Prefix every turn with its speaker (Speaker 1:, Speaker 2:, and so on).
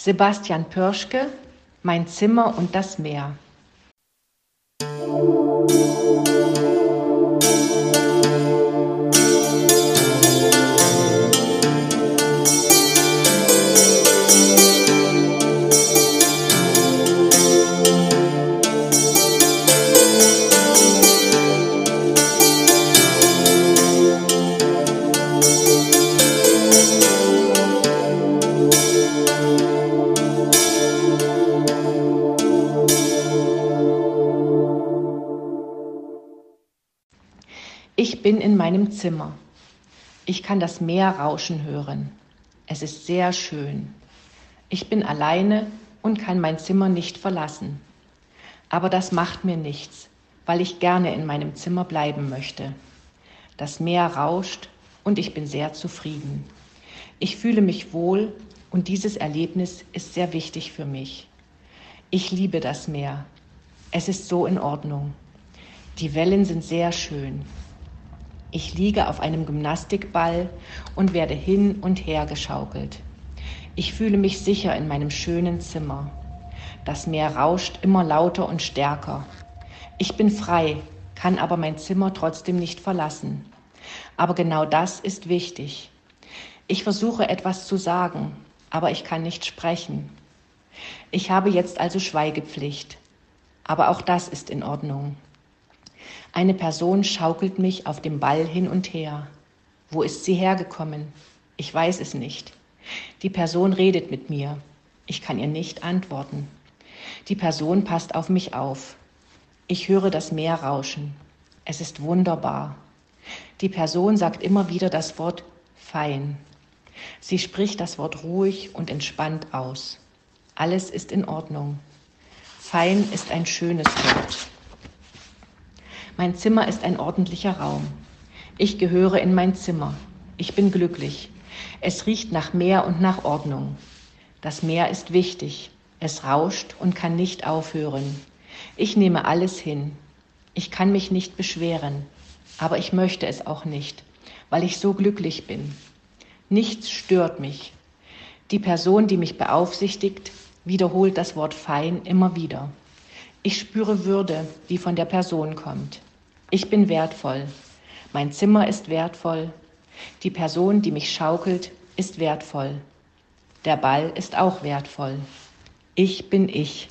Speaker 1: Sebastian Pörschke, Mein Zimmer und das Meer. Ich bin in meinem Zimmer. Ich kann das Meer rauschen hören. Es ist sehr schön. Ich bin alleine und kann mein Zimmer nicht verlassen. Aber das macht mir nichts, weil ich gerne in meinem Zimmer bleiben möchte. Das Meer rauscht und ich bin sehr zufrieden. Ich fühle mich wohl und dieses Erlebnis ist sehr wichtig für mich. Ich liebe das Meer. Es ist so in Ordnung. Die Wellen sind sehr schön. Ich liege auf einem Gymnastikball und werde hin und her geschaukelt. Ich fühle mich sicher in meinem schönen Zimmer. Das Meer rauscht immer lauter und stärker. Ich bin frei, kann aber mein Zimmer trotzdem nicht verlassen. Aber genau das ist wichtig. Ich versuche etwas zu sagen, aber ich kann nicht sprechen. Ich habe jetzt also Schweigepflicht. Aber auch das ist in Ordnung. Eine Person schaukelt mich auf dem Ball hin und her. Wo ist sie hergekommen? Ich weiß es nicht. Die Person redet mit mir. Ich kann ihr nicht antworten. Die Person passt auf mich auf. Ich höre das Meer rauschen. Es ist wunderbar. Die Person sagt immer wieder das Wort fein. Sie spricht das Wort ruhig und entspannt aus. Alles ist in Ordnung. Fein ist ein schönes Wort. Mein Zimmer ist ein ordentlicher Raum. Ich gehöre in mein Zimmer. Ich bin glücklich. Es riecht nach Meer und nach Ordnung. Das Meer ist wichtig. Es rauscht und kann nicht aufhören. Ich nehme alles hin. Ich kann mich nicht beschweren, aber ich möchte es auch nicht, weil ich so glücklich bin. Nichts stört mich. Die Person, die mich beaufsichtigt, wiederholt das Wort fein immer wieder. Ich spüre Würde, die von der Person kommt. Ich bin wertvoll. Mein Zimmer ist wertvoll. Die Person, die mich schaukelt, ist wertvoll. Der Ball ist auch wertvoll. Ich bin ich.